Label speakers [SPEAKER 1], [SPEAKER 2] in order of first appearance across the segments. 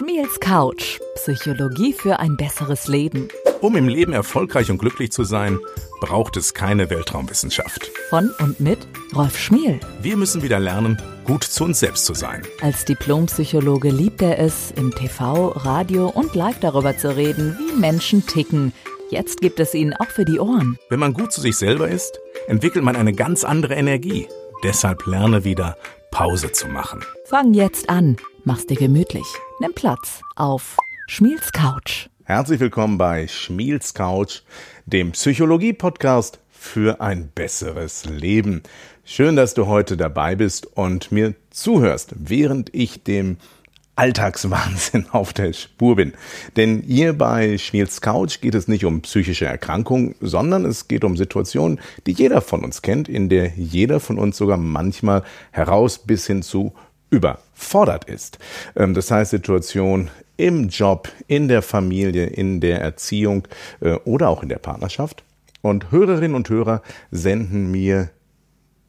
[SPEAKER 1] Schmiels Couch. Psychologie für ein besseres Leben.
[SPEAKER 2] Um im Leben erfolgreich und glücklich zu sein, braucht es keine Weltraumwissenschaft.
[SPEAKER 1] Von und mit Rolf Schmiel.
[SPEAKER 2] Wir müssen wieder lernen, gut zu uns selbst zu sein.
[SPEAKER 1] Als Diplompsychologe liebt er es, im TV, Radio und live darüber zu reden, wie Menschen ticken. Jetzt gibt es ihn auch für die Ohren.
[SPEAKER 2] Wenn man gut zu sich selber ist, entwickelt man eine ganz andere Energie. Deshalb lerne wieder, Pause zu machen.
[SPEAKER 1] Fang jetzt an. Mach's dir gemütlich. Nimm Platz auf Schmiels Couch.
[SPEAKER 2] Herzlich willkommen bei Schmiels Couch, dem Psychologie-Podcast für ein besseres Leben. Schön, dass du heute dabei bist und mir zuhörst, während ich dem Alltagswahnsinn auf der Spur bin. Denn hier bei Schmiels Couch geht es nicht um psychische Erkrankungen, sondern es geht um Situationen, die jeder von uns kennt, in der jeder von uns sogar manchmal heraus bis hin zu überfordert ist. Ähm, das heißt Situation im Job, in der Familie, in der Erziehung äh, oder auch in der Partnerschaft. Und Hörerinnen und Hörer senden mir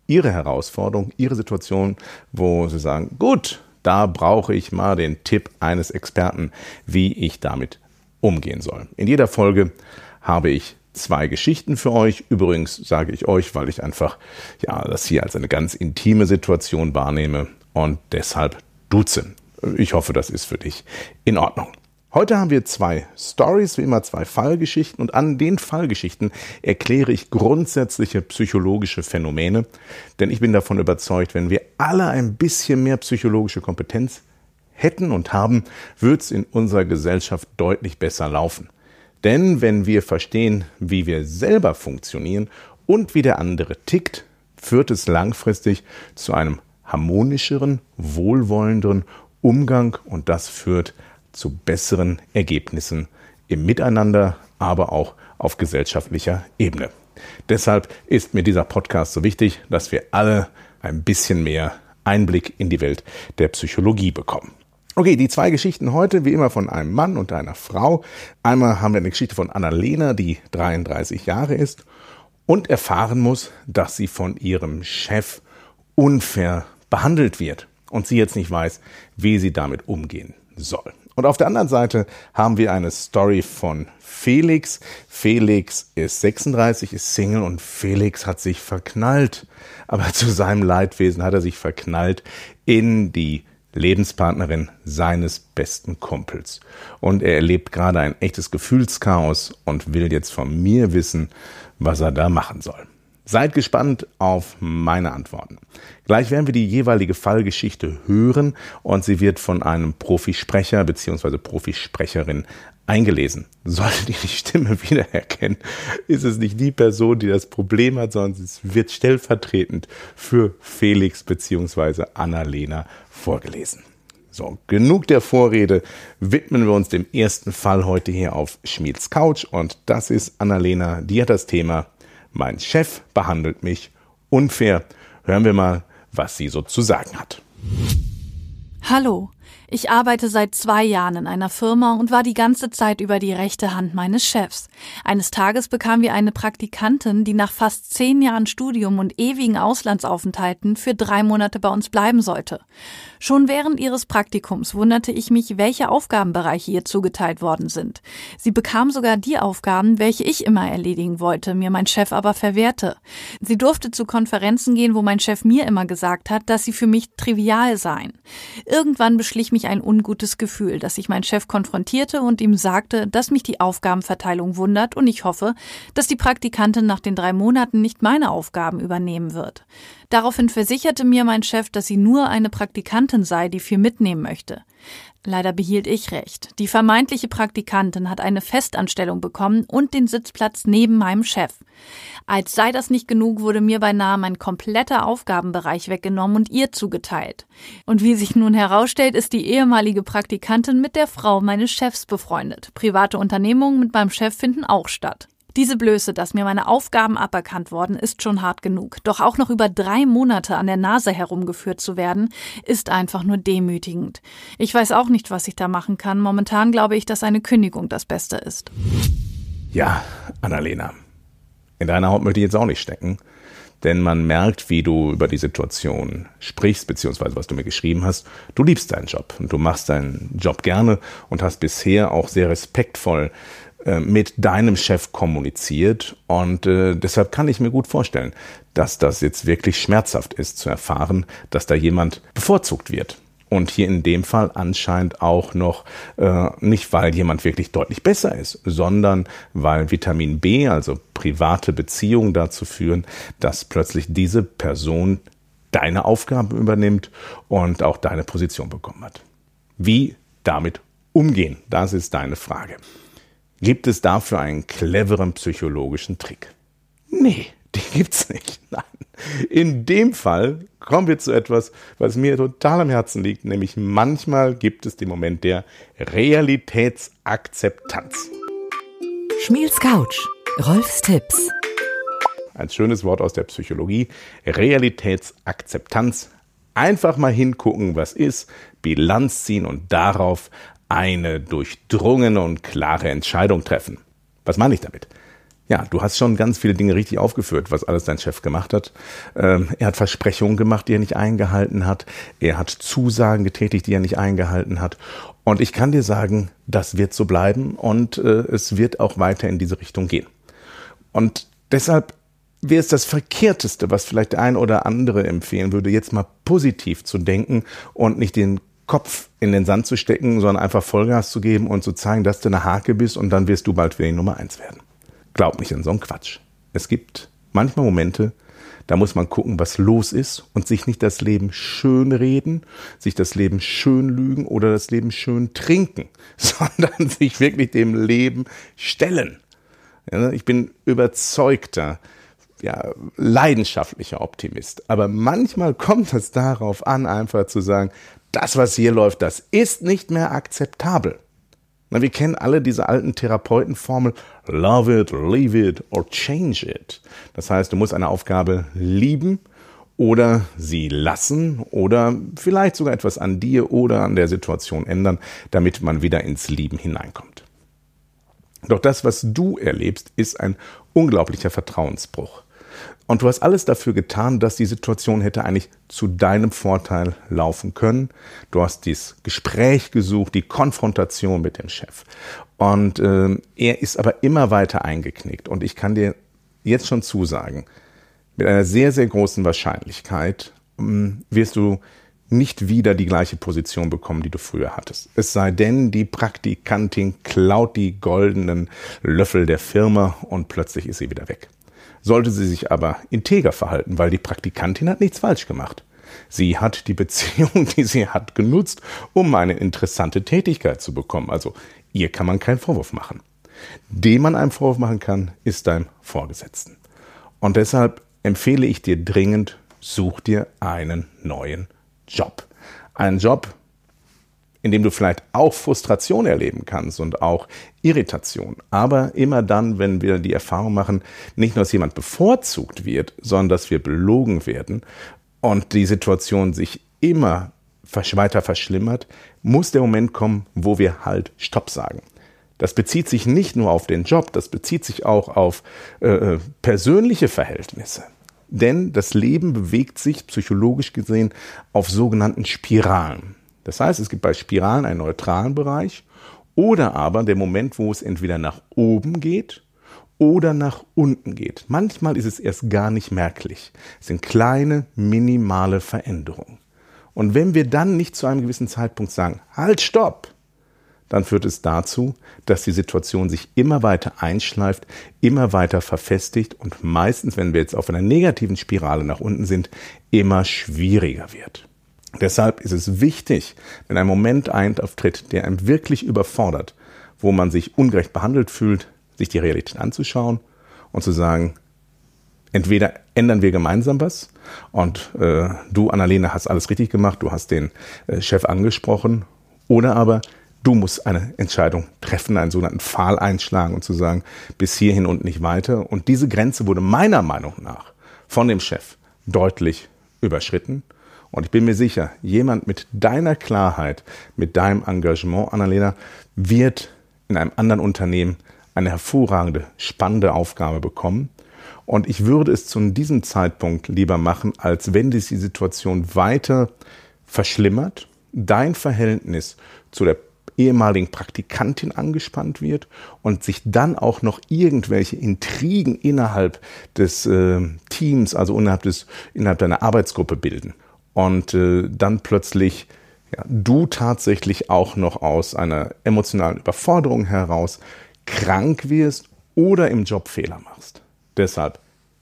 [SPEAKER 2] ihre Herausforderung, ihre Situation, wo sie sagen, gut, da brauche ich mal den Tipp eines Experten, wie ich damit umgehen soll. In jeder Folge habe ich zwei Geschichten für euch. Übrigens sage ich euch, weil ich einfach ja das hier als eine ganz intime Situation wahrnehme und deshalb duzen. Ich hoffe, das ist für dich in Ordnung. Heute haben wir zwei Stories, wie immer zwei Fallgeschichten und an den Fallgeschichten erkläre ich grundsätzliche psychologische Phänomene, denn ich bin davon überzeugt, wenn wir alle ein bisschen mehr psychologische Kompetenz hätten und haben, wird es in unserer Gesellschaft deutlich besser laufen. Denn wenn wir verstehen, wie wir selber funktionieren und wie der andere tickt, führt es langfristig zu einem harmonischeren, wohlwollenderen Umgang und das führt zu besseren Ergebnissen im Miteinander, aber auch auf gesellschaftlicher Ebene. Deshalb ist mir dieser Podcast so wichtig, dass wir alle ein bisschen mehr Einblick in die Welt der Psychologie bekommen. Okay, die zwei Geschichten heute, wie immer von einem Mann und einer Frau. Einmal haben wir eine Geschichte von Annalena, die 33 Jahre ist und erfahren muss, dass sie von ihrem Chef unfair behandelt wird und sie jetzt nicht weiß, wie sie damit umgehen soll. Und auf der anderen Seite haben wir eine Story von Felix. Felix ist 36, ist Single und Felix hat sich verknallt. Aber zu seinem Leidwesen hat er sich verknallt in die Lebenspartnerin seines besten Kumpels. Und er erlebt gerade ein echtes Gefühlschaos und will jetzt von mir wissen, was er da machen soll. Seid gespannt auf meine Antworten. Gleich werden wir die jeweilige Fallgeschichte hören und sie wird von einem Profisprecher bzw. Profisprecherin eingelesen. Solltet ihr die Stimme wiedererkennen, ist es nicht die Person, die das Problem hat, sondern es wird stellvertretend für Felix bzw. Annalena vorgelesen. So, genug der Vorrede. Widmen wir uns dem ersten Fall heute hier auf Schmieds Couch und das ist Annalena. Die hat das Thema mein Chef behandelt mich unfair. Hören wir mal, was sie so zu sagen hat.
[SPEAKER 3] Hallo, ich arbeite seit zwei Jahren in einer Firma und war die ganze Zeit über die rechte Hand meines Chefs. Eines Tages bekamen wir eine Praktikantin, die nach fast zehn Jahren Studium und ewigen Auslandsaufenthalten für drei Monate bei uns bleiben sollte. Schon während ihres Praktikums wunderte ich mich, welche Aufgabenbereiche ihr zugeteilt worden sind. Sie bekam sogar die Aufgaben, welche ich immer erledigen wollte, mir mein Chef aber verwehrte. Sie durfte zu Konferenzen gehen, wo mein Chef mir immer gesagt hat, dass sie für mich trivial seien. Irgendwann beschlich mich ein ungutes Gefühl, dass ich meinen Chef konfrontierte und ihm sagte, dass mich die Aufgabenverteilung wundert und ich hoffe, dass die Praktikantin nach den drei Monaten nicht meine Aufgaben übernehmen wird. Daraufhin versicherte mir mein Chef, dass sie nur eine Praktikantin sei, die viel mitnehmen möchte. Leider behielt ich recht. Die vermeintliche Praktikantin hat eine Festanstellung bekommen und den Sitzplatz neben meinem Chef. Als sei das nicht genug, wurde mir beinahe mein kompletter Aufgabenbereich weggenommen und ihr zugeteilt. Und wie sich nun herausstellt, ist die ehemalige Praktikantin mit der Frau meines Chefs befreundet. Private Unternehmungen mit meinem Chef finden auch statt. Diese Blöße, dass mir meine Aufgaben aberkannt worden, ist schon hart genug. Doch auch noch über drei Monate an der Nase herumgeführt zu werden, ist einfach nur demütigend. Ich weiß auch nicht, was ich da machen kann. Momentan glaube ich, dass eine Kündigung das Beste ist.
[SPEAKER 2] Ja, Annalena. In deiner Haut möchte ich jetzt auch nicht stecken. denn man merkt, wie du über die Situation sprichst, beziehungsweise was du mir geschrieben hast. Du liebst deinen Job und du machst deinen Job gerne und hast bisher auch sehr respektvoll mit deinem Chef kommuniziert und äh, deshalb kann ich mir gut vorstellen, dass das jetzt wirklich schmerzhaft ist zu erfahren, dass da jemand bevorzugt wird. Und hier in dem Fall anscheinend auch noch äh, nicht, weil jemand wirklich deutlich besser ist, sondern weil Vitamin B, also private Beziehungen dazu führen, dass plötzlich diese Person deine Aufgaben übernimmt und auch deine Position bekommen hat. Wie damit umgehen, das ist deine Frage. Gibt es dafür einen cleveren psychologischen Trick? Nee, den gibt's nicht. Nein. In dem Fall kommen wir zu etwas, was mir total am Herzen liegt, nämlich manchmal gibt es den Moment der Realitätsakzeptanz.
[SPEAKER 1] Schmiels Couch, Rolfs Tipps.
[SPEAKER 2] Ein schönes Wort aus der Psychologie. Realitätsakzeptanz. Einfach mal hingucken, was ist, Bilanz ziehen und darauf eine durchdrungene und klare Entscheidung treffen. Was meine ich damit? Ja, du hast schon ganz viele Dinge richtig aufgeführt, was alles dein Chef gemacht hat. Ähm, er hat Versprechungen gemacht, die er nicht eingehalten hat. Er hat Zusagen getätigt, die er nicht eingehalten hat. Und ich kann dir sagen, das wird so bleiben und äh, es wird auch weiter in diese Richtung gehen. Und deshalb wäre es das Verkehrteste, was vielleicht der ein oder andere empfehlen würde, jetzt mal positiv zu denken und nicht den Kopf in den Sand zu stecken, sondern einfach Vollgas zu geben und zu zeigen, dass du eine Hake bist und dann wirst du bald wieder die Nummer eins werden. Glaub nicht an so einen Quatsch. Es gibt manchmal Momente, da muss man gucken, was los ist und sich nicht das Leben schön reden, sich das Leben schön lügen oder das Leben schön trinken, sondern sich wirklich dem Leben stellen. Ja, ich bin überzeugter, ja, leidenschaftlicher Optimist. Aber manchmal kommt es darauf an, einfach zu sagen, das, was hier läuft, das ist nicht mehr akzeptabel. Na, wir kennen alle diese alten Therapeutenformel, love it, leave it or change it. Das heißt, du musst eine Aufgabe lieben oder sie lassen oder vielleicht sogar etwas an dir oder an der Situation ändern, damit man wieder ins Lieben hineinkommt. Doch das, was du erlebst, ist ein unglaublicher Vertrauensbruch. Und du hast alles dafür getan, dass die Situation hätte eigentlich zu deinem Vorteil laufen können. Du hast dieses Gespräch gesucht, die Konfrontation mit dem Chef. Und äh, er ist aber immer weiter eingeknickt. Und ich kann dir jetzt schon zusagen, mit einer sehr, sehr großen Wahrscheinlichkeit äh, wirst du nicht wieder die gleiche Position bekommen, die du früher hattest. Es sei denn, die Praktikantin klaut die goldenen Löffel der Firma und plötzlich ist sie wieder weg sollte sie sich aber integer verhalten, weil die Praktikantin hat nichts falsch gemacht. Sie hat die Beziehung, die sie hat, genutzt, um eine interessante Tätigkeit zu bekommen. Also ihr kann man keinen Vorwurf machen. Dem man einen Vorwurf machen kann, ist dein Vorgesetzten. Und deshalb empfehle ich dir dringend, such dir einen neuen Job. Einen Job, in dem du vielleicht auch Frustration erleben kannst und auch Irritation. Aber immer dann, wenn wir die Erfahrung machen, nicht nur, dass jemand bevorzugt wird, sondern dass wir belogen werden und die Situation sich immer weiter verschlimmert, muss der Moment kommen, wo wir halt Stopp sagen. Das bezieht sich nicht nur auf den Job, das bezieht sich auch auf äh, äh persönliche Verhältnisse. Denn das Leben bewegt sich psychologisch gesehen auf sogenannten Spiralen. Das heißt, es gibt bei Spiralen einen neutralen Bereich oder aber der Moment, wo es entweder nach oben geht oder nach unten geht. Manchmal ist es erst gar nicht merklich. Es sind kleine, minimale Veränderungen. Und wenn wir dann nicht zu einem gewissen Zeitpunkt sagen, halt, stopp, dann führt es dazu, dass die Situation sich immer weiter einschleift, immer weiter verfestigt und meistens, wenn wir jetzt auf einer negativen Spirale nach unten sind, immer schwieriger wird. Deshalb ist es wichtig, wenn ein Moment eintritt, der einem wirklich überfordert, wo man sich ungerecht behandelt fühlt, sich die Realität anzuschauen und zu sagen, entweder ändern wir gemeinsam was und äh, du, Annalena, hast alles richtig gemacht, du hast den äh, Chef angesprochen, oder aber du musst eine Entscheidung treffen, einen sogenannten Pfahl einschlagen und zu sagen, bis hierhin und nicht weiter. Und diese Grenze wurde meiner Meinung nach von dem Chef deutlich überschritten. Und ich bin mir sicher, jemand mit deiner Klarheit, mit deinem Engagement, Annalena, wird in einem anderen Unternehmen eine hervorragende, spannende Aufgabe bekommen. Und ich würde es zu diesem Zeitpunkt lieber machen, als wenn sich die Situation weiter verschlimmert, dein Verhältnis zu der ehemaligen Praktikantin angespannt wird und sich dann auch noch irgendwelche Intrigen innerhalb des äh, Teams, also innerhalb, des, innerhalb deiner Arbeitsgruppe bilden. Und äh, dann plötzlich ja, du tatsächlich auch noch aus einer emotionalen Überforderung heraus krank wirst oder im Job Fehler machst. Deshalb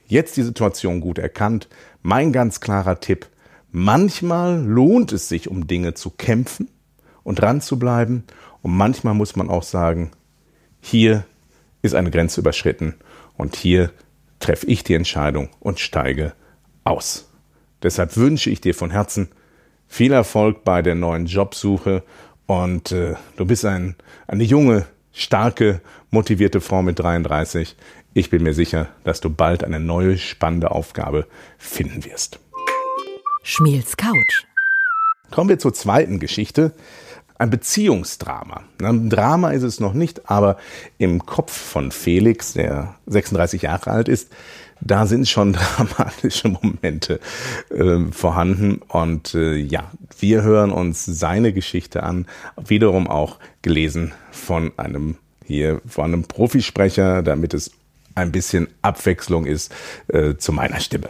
[SPEAKER 2] jetzt die Situation gut erkannt. Mein ganz klarer Tipp. Manchmal lohnt es sich, um Dinge zu kämpfen und dran zu bleiben. Und manchmal muss man auch sagen, hier ist eine Grenze überschritten und hier treffe ich die Entscheidung und steige aus. Deshalb wünsche ich dir von Herzen viel Erfolg bei der neuen Jobsuche und äh, du bist ein, eine junge, starke, motivierte Frau mit 33. Ich bin mir sicher, dass du bald eine neue, spannende Aufgabe finden wirst.
[SPEAKER 1] Schmiels Couch.
[SPEAKER 2] Kommen wir zur zweiten Geschichte. Ein Beziehungsdrama. Ein Drama ist es noch nicht, aber im Kopf von Felix, der 36 Jahre alt ist, da sind schon dramatische Momente äh, vorhanden. Und äh, ja, wir hören uns seine Geschichte an, wiederum auch gelesen von einem hier, von einem Profisprecher, damit es ein bisschen Abwechslung ist äh, zu meiner Stimme.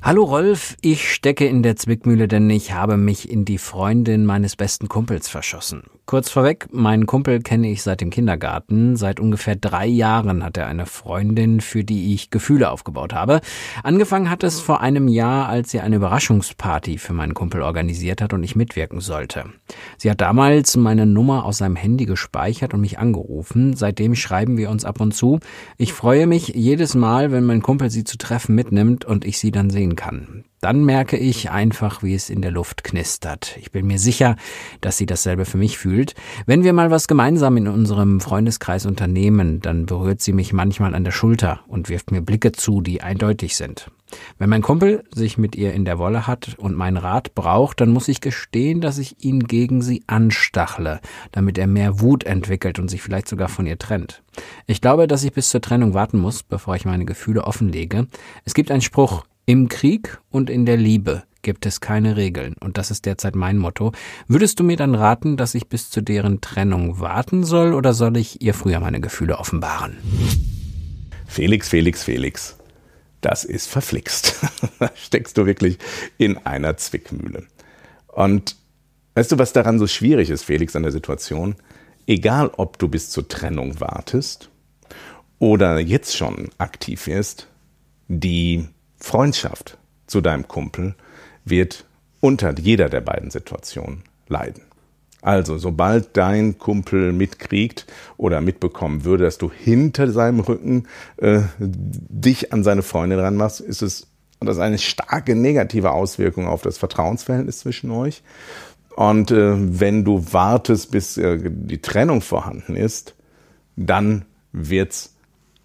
[SPEAKER 4] Hallo Rolf, ich stecke in der Zwickmühle, denn ich habe mich in die Freundin meines besten Kumpels verschossen. Kurz vorweg, meinen Kumpel kenne ich seit dem Kindergarten. Seit ungefähr drei Jahren hat er eine Freundin, für die ich Gefühle aufgebaut habe. Angefangen hat es vor einem Jahr, als sie eine Überraschungsparty für meinen Kumpel organisiert hat und ich mitwirken sollte. Sie hat damals meine Nummer aus seinem Handy gespeichert und mich angerufen. Seitdem schreiben wir uns ab und zu. Ich freue mich jedes Mal, wenn mein Kumpel sie zu treffen mitnimmt und ich sie dann sehen kann. Dann merke ich einfach, wie es in der Luft knistert. Ich bin mir sicher, dass sie dasselbe für mich fühlt. Wenn wir mal was gemeinsam in unserem Freundeskreis unternehmen, dann berührt sie mich manchmal an der Schulter und wirft mir Blicke zu, die eindeutig sind. Wenn mein Kumpel sich mit ihr in der Wolle hat und meinen Rat braucht, dann muss ich gestehen, dass ich ihn gegen sie anstachle, damit er mehr Wut entwickelt und sich vielleicht sogar von ihr trennt. Ich glaube, dass ich bis zur Trennung warten muss, bevor ich meine Gefühle offenlege. Es gibt einen Spruch, im Krieg und in der Liebe gibt es keine Regeln, und das ist derzeit mein Motto. Würdest du mir dann raten, dass ich bis zu deren Trennung warten soll, oder soll ich ihr früher meine Gefühle offenbaren?
[SPEAKER 2] Felix, Felix, Felix. Das ist verflixt. da steckst du wirklich in einer Zwickmühle. Und weißt du, was daran so schwierig ist, Felix, an der Situation? Egal, ob du bis zur Trennung wartest oder jetzt schon aktiv wirst, die Freundschaft zu deinem Kumpel wird unter jeder der beiden Situationen leiden. Also, sobald dein Kumpel mitkriegt oder mitbekommen würde, dass du hinter seinem Rücken äh, dich an seine Freundin ranmachst, ist es das eine starke negative Auswirkung auf das Vertrauensverhältnis zwischen euch. Und äh, wenn du wartest, bis äh, die Trennung vorhanden ist, dann wird's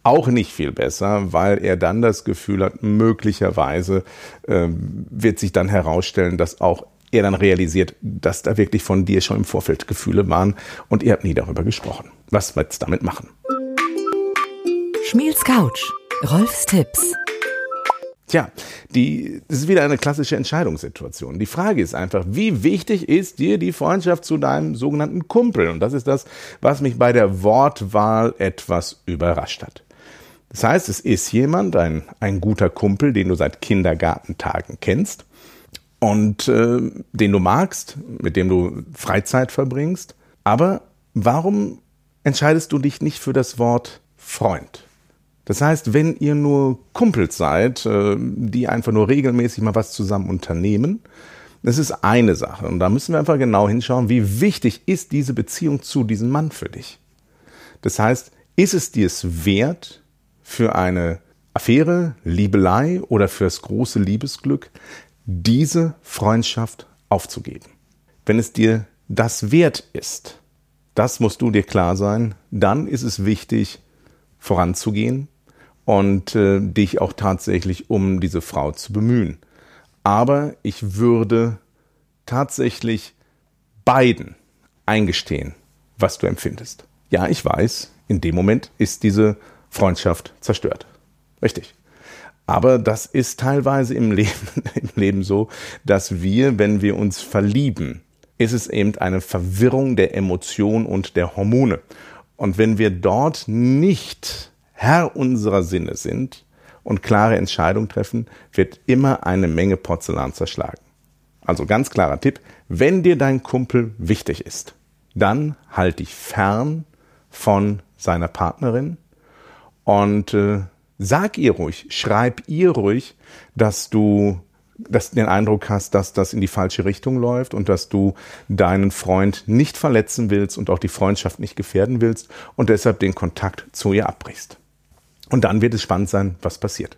[SPEAKER 2] auch nicht viel besser, weil er dann das Gefühl hat, möglicherweise äh, wird sich dann herausstellen, dass auch er dann realisiert, dass da wirklich von dir schon im Vorfeld Gefühle waren und ihr habt nie darüber gesprochen. Was wird's damit machen?
[SPEAKER 1] Schmiels Couch. Rolfs Tipps.
[SPEAKER 2] Tja, die, das ist wieder eine klassische Entscheidungssituation. Die Frage ist einfach, wie wichtig ist dir die Freundschaft zu deinem sogenannten Kumpel? Und das ist das, was mich bei der Wortwahl etwas überrascht hat. Das heißt, es ist jemand, ein, ein guter Kumpel, den du seit Kindergartentagen kennst und äh, den du magst, mit dem du Freizeit verbringst. Aber warum entscheidest du dich nicht für das Wort Freund? Das heißt, wenn ihr nur Kumpels seid, äh, die einfach nur regelmäßig mal was zusammen unternehmen, das ist eine Sache. Und da müssen wir einfach genau hinschauen, wie wichtig ist diese Beziehung zu diesem Mann für dich. Das heißt, ist es dir es wert, für eine Affäre, Liebelei oder fürs große Liebesglück, diese Freundschaft aufzugeben. Wenn es dir das wert ist, das musst du dir klar sein, dann ist es wichtig, voranzugehen und äh, dich auch tatsächlich um diese Frau zu bemühen. Aber ich würde tatsächlich beiden eingestehen, was du empfindest. Ja, ich weiß, in dem Moment ist diese Freundschaft zerstört. Richtig. Aber das ist teilweise im Leben, im Leben so, dass wir, wenn wir uns verlieben, ist es eben eine Verwirrung der Emotionen und der Hormone. Und wenn wir dort nicht Herr unserer Sinne sind und klare Entscheidungen treffen, wird immer eine Menge Porzellan zerschlagen. Also ganz klarer Tipp, wenn dir dein Kumpel wichtig ist, dann halt dich fern von seiner Partnerin und äh, sag ihr ruhig, schreib ihr ruhig, dass du dass den Eindruck hast, dass das in die falsche Richtung läuft und dass du deinen Freund nicht verletzen willst und auch die Freundschaft nicht gefährden willst und deshalb den Kontakt zu ihr abbrichst. Und dann wird es spannend sein, was passiert.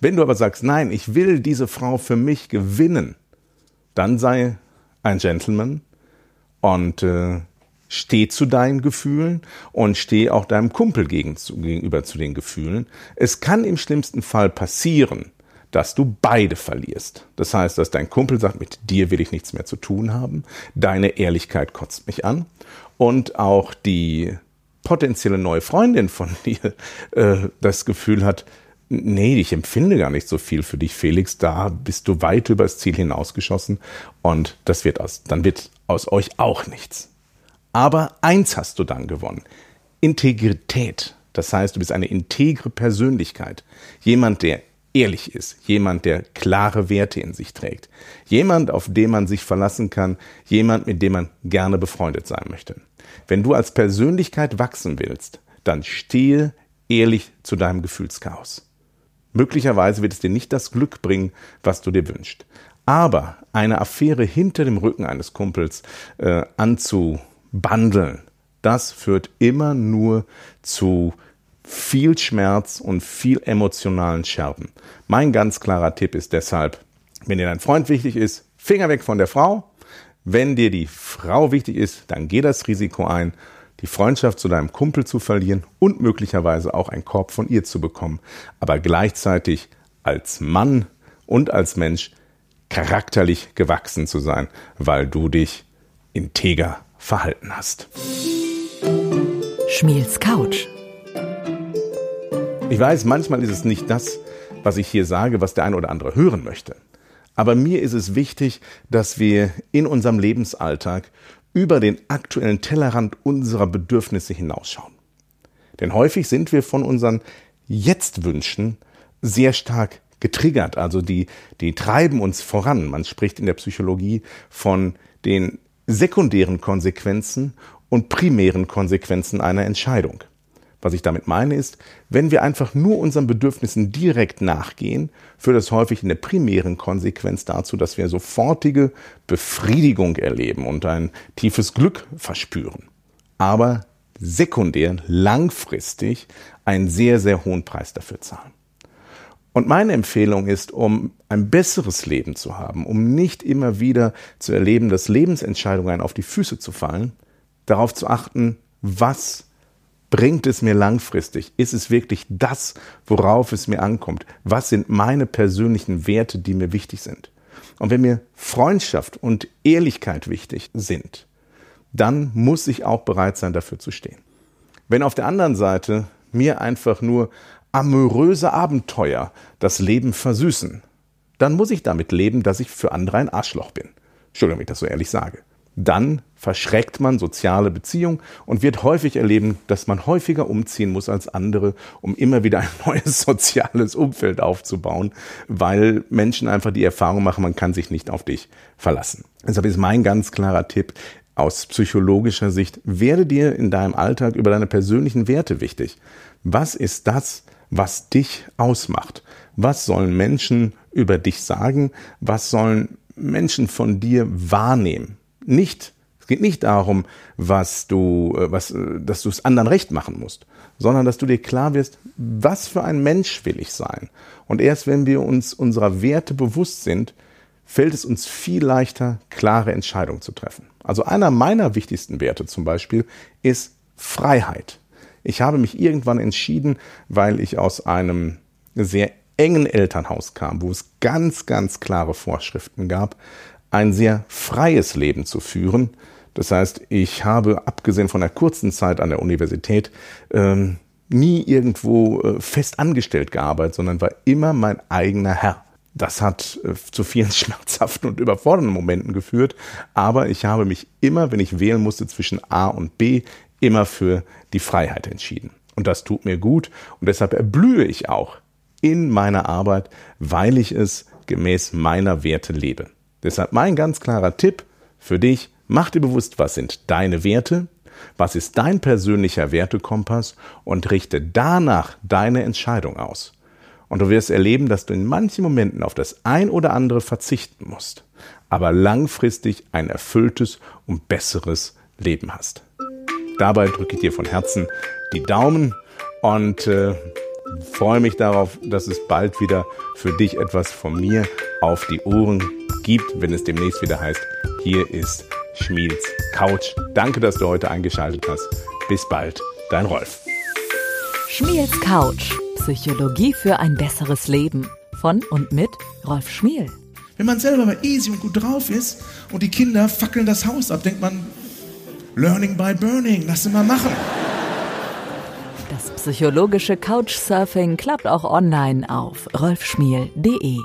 [SPEAKER 2] Wenn du aber sagst, nein, ich will diese Frau für mich gewinnen, dann sei ein Gentleman und äh, steh zu deinen Gefühlen und steh auch deinem Kumpel gegenüber zu den Gefühlen. Es kann im schlimmsten Fall passieren, dass du beide verlierst. Das heißt, dass dein Kumpel sagt, mit dir will ich nichts mehr zu tun haben, deine Ehrlichkeit kotzt mich an und auch die potenzielle neue Freundin von dir äh, das Gefühl hat, nee, ich empfinde gar nicht so viel für dich, Felix, da bist du weit übers Ziel hinausgeschossen und das wird aus, dann wird aus euch auch nichts. Aber eins hast du dann gewonnen. Integrität. Das heißt, du bist eine integre Persönlichkeit. Jemand, der ehrlich ist, jemand, der klare Werte in sich trägt, jemand, auf den man sich verlassen kann, jemand, mit dem man gerne befreundet sein möchte. Wenn du als Persönlichkeit wachsen willst, dann stehe ehrlich zu deinem Gefühlschaos. Möglicherweise wird es dir nicht das Glück bringen, was du dir wünschst. Aber eine Affäre hinter dem Rücken eines Kumpels äh, anzubandeln, das führt immer nur zu viel Schmerz und viel emotionalen Scherben. Mein ganz klarer Tipp ist deshalb, wenn dir dein Freund wichtig ist, Finger weg von der Frau. Wenn dir die Frau wichtig ist, dann geh das Risiko ein, die Freundschaft zu deinem Kumpel zu verlieren und möglicherweise auch einen Korb von ihr zu bekommen. Aber gleichzeitig als Mann und als Mensch charakterlich gewachsen zu sein, weil du dich integer verhalten hast.
[SPEAKER 1] Schmiels Couch
[SPEAKER 2] ich weiß, manchmal ist es nicht das, was ich hier sage, was der eine oder andere hören möchte. Aber mir ist es wichtig, dass wir in unserem Lebensalltag über den aktuellen Tellerrand unserer Bedürfnisse hinausschauen. Denn häufig sind wir von unseren Jetzt-Wünschen sehr stark getriggert. Also die, die treiben uns voran. Man spricht in der Psychologie von den sekundären Konsequenzen und primären Konsequenzen einer Entscheidung. Was ich damit meine ist, wenn wir einfach nur unseren Bedürfnissen direkt nachgehen, führt das häufig in der primären Konsequenz dazu, dass wir sofortige Befriedigung erleben und ein tiefes Glück verspüren. Aber sekundär, langfristig einen sehr, sehr hohen Preis dafür zahlen. Und meine Empfehlung ist, um ein besseres Leben zu haben, um nicht immer wieder zu erleben, dass Lebensentscheidungen auf die Füße zu fallen, darauf zu achten, was bringt es mir langfristig? Ist es wirklich das, worauf es mir ankommt? Was sind meine persönlichen Werte, die mir wichtig sind? Und wenn mir Freundschaft und Ehrlichkeit wichtig sind, dann muss ich auch bereit sein, dafür zu stehen. Wenn auf der anderen Seite mir einfach nur amoröse Abenteuer das Leben versüßen, dann muss ich damit leben, dass ich für andere ein Arschloch bin. Entschuldigung, wenn ich das so ehrlich sage dann verschreckt man soziale Beziehungen und wird häufig erleben, dass man häufiger umziehen muss als andere, um immer wieder ein neues soziales Umfeld aufzubauen, weil Menschen einfach die Erfahrung machen, man kann sich nicht auf dich verlassen. Deshalb ist mein ganz klarer Tipp aus psychologischer Sicht, werde dir in deinem Alltag über deine persönlichen Werte wichtig. Was ist das, was dich ausmacht? Was sollen Menschen über dich sagen? Was sollen Menschen von dir wahrnehmen? nicht, es geht nicht darum, was du, äh, was, äh, dass du es anderen recht machen musst, sondern dass du dir klar wirst, was für ein Mensch will ich sein. Und erst wenn wir uns unserer Werte bewusst sind, fällt es uns viel leichter, klare Entscheidungen zu treffen. Also einer meiner wichtigsten Werte zum Beispiel ist Freiheit. Ich habe mich irgendwann entschieden, weil ich aus einem sehr engen Elternhaus kam, wo es ganz, ganz klare Vorschriften gab, ein sehr freies Leben zu führen. Das heißt, ich habe, abgesehen von der kurzen Zeit an der Universität, ähm, nie irgendwo äh, fest angestellt gearbeitet, sondern war immer mein eigener Herr. Das hat äh, zu vielen schmerzhaften und überfordernden Momenten geführt, aber ich habe mich immer, wenn ich wählen musste zwischen A und B, immer für die Freiheit entschieden. Und das tut mir gut und deshalb erblühe ich auch in meiner Arbeit, weil ich es gemäß meiner Werte lebe. Deshalb mein ganz klarer Tipp für dich, mach dir bewusst, was sind deine Werte, was ist dein persönlicher Wertekompass und richte danach deine Entscheidung aus. Und du wirst erleben, dass du in manchen Momenten auf das ein oder andere verzichten musst, aber langfristig ein erfülltes und besseres Leben hast. Dabei drücke ich dir von Herzen die Daumen und äh, freue mich darauf, dass es bald wieder für dich etwas von mir auf die Ohren gibt, wenn es demnächst wieder heißt, hier ist Schmiels Couch. Danke, dass du heute eingeschaltet hast. Bis bald, dein Rolf.
[SPEAKER 1] Schmiels Couch. Psychologie für ein besseres Leben. Von und mit Rolf Schmiel.
[SPEAKER 5] Wenn man selber mal easy und gut drauf ist und die Kinder fackeln das Haus ab, denkt man, Learning by Burning, lass sie mal machen.
[SPEAKER 1] Das psychologische Couchsurfing klappt auch online auf rolfschmiel.de.